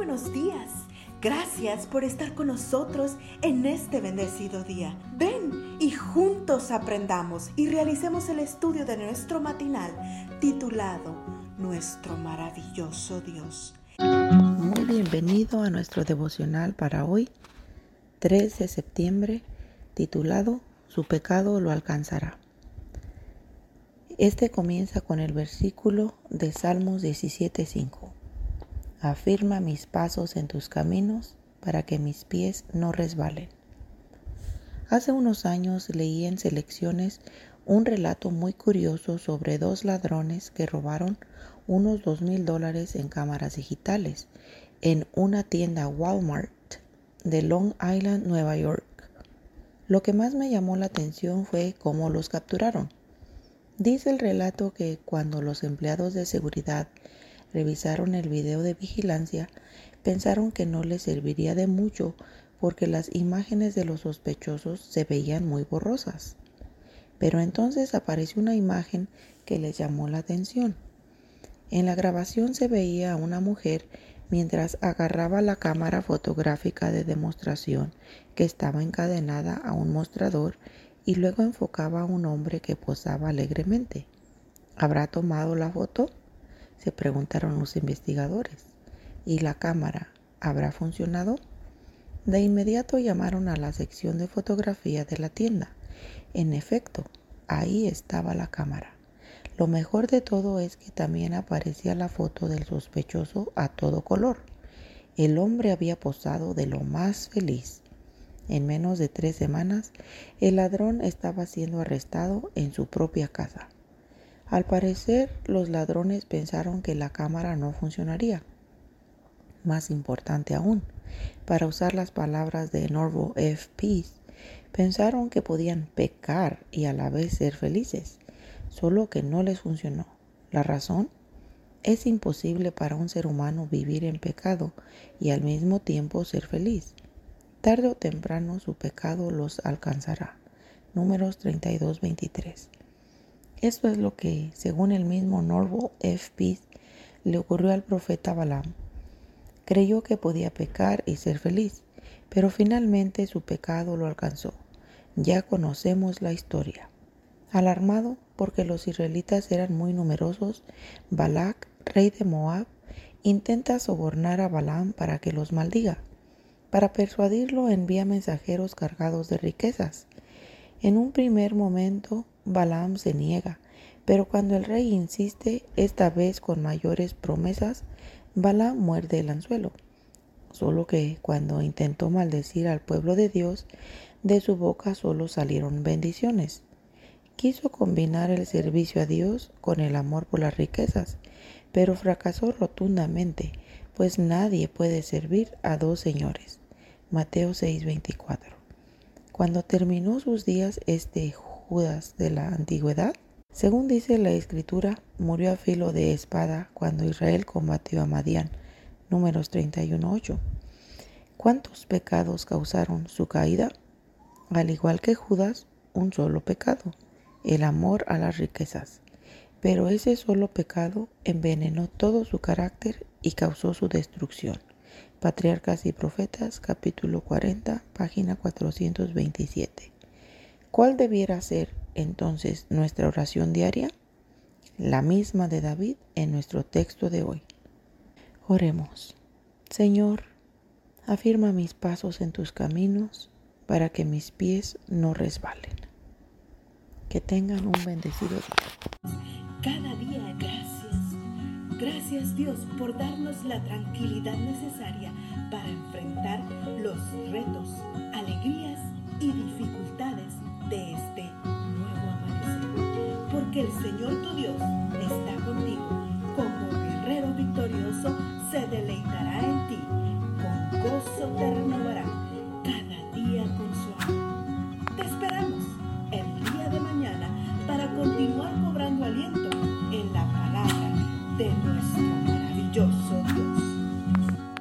buenos días. Gracias por estar con nosotros en este bendecido día. Ven y juntos aprendamos y realicemos el estudio de nuestro matinal titulado Nuestro maravilloso Dios. Muy bienvenido a nuestro devocional para hoy, 3 de septiembre, titulado Su pecado lo alcanzará. Este comienza con el versículo de Salmos 17:5. Afirma mis pasos en tus caminos para que mis pies no resbalen. Hace unos años leí en selecciones un relato muy curioso sobre dos ladrones que robaron unos dos mil dólares en cámaras digitales en una tienda Walmart de Long Island, Nueva York. Lo que más me llamó la atención fue cómo los capturaron. Dice el relato que cuando los empleados de seguridad revisaron el video de vigilancia, pensaron que no les serviría de mucho porque las imágenes de los sospechosos se veían muy borrosas. Pero entonces apareció una imagen que les llamó la atención. En la grabación se veía a una mujer mientras agarraba la cámara fotográfica de demostración que estaba encadenada a un mostrador y luego enfocaba a un hombre que posaba alegremente. ¿Habrá tomado la foto? Se preguntaron los investigadores. ¿Y la cámara habrá funcionado? De inmediato llamaron a la sección de fotografía de la tienda. En efecto, ahí estaba la cámara. Lo mejor de todo es que también aparecía la foto del sospechoso a todo color. El hombre había posado de lo más feliz. En menos de tres semanas, el ladrón estaba siendo arrestado en su propia casa. Al parecer, los ladrones pensaron que la cámara no funcionaría. Más importante aún, para usar las palabras de Norvo F. Peace, pensaron que podían pecar y a la vez ser felices, solo que no les funcionó. ¿La razón? Es imposible para un ser humano vivir en pecado y al mismo tiempo ser feliz. Tarde o temprano su pecado los alcanzará. Números 32-23. Esto es lo que, según el mismo Norval F. Peace, le ocurrió al profeta Balaam. Creyó que podía pecar y ser feliz, pero finalmente su pecado lo alcanzó. Ya conocemos la historia. Alarmado porque los israelitas eran muy numerosos, Balak, rey de Moab, intenta sobornar a Balaam para que los maldiga. Para persuadirlo envía mensajeros cargados de riquezas. En un primer momento Balaam se niega, pero cuando el rey insiste, esta vez con mayores promesas, Balaam muerde el anzuelo. Solo que cuando intentó maldecir al pueblo de Dios, de su boca solo salieron bendiciones. Quiso combinar el servicio a Dios con el amor por las riquezas, pero fracasó rotundamente, pues nadie puede servir a dos señores. Mateo 6:24. Cuando terminó sus días este Judas de la antigüedad? Según dice la escritura, murió a filo de espada cuando Israel combatió a Madián. Números 31.8. ¿Cuántos pecados causaron su caída? Al igual que Judas, un solo pecado, el amor a las riquezas. Pero ese solo pecado envenenó todo su carácter y causó su destrucción. Patriarcas y Profetas, capítulo 40, página 427. ¿Cuál debiera ser entonces nuestra oración diaria? La misma de David en nuestro texto de hoy. Oremos. Señor, afirma mis pasos en tus caminos para que mis pies no resbalen. Que tengan un bendecido día. Cada día gracias. Gracias Dios por darnos la tranquilidad necesaria para enfrentar los retos, el Señor tu Dios está contigo. Como guerrero victorioso se deleitará en ti. Con gozo te renovará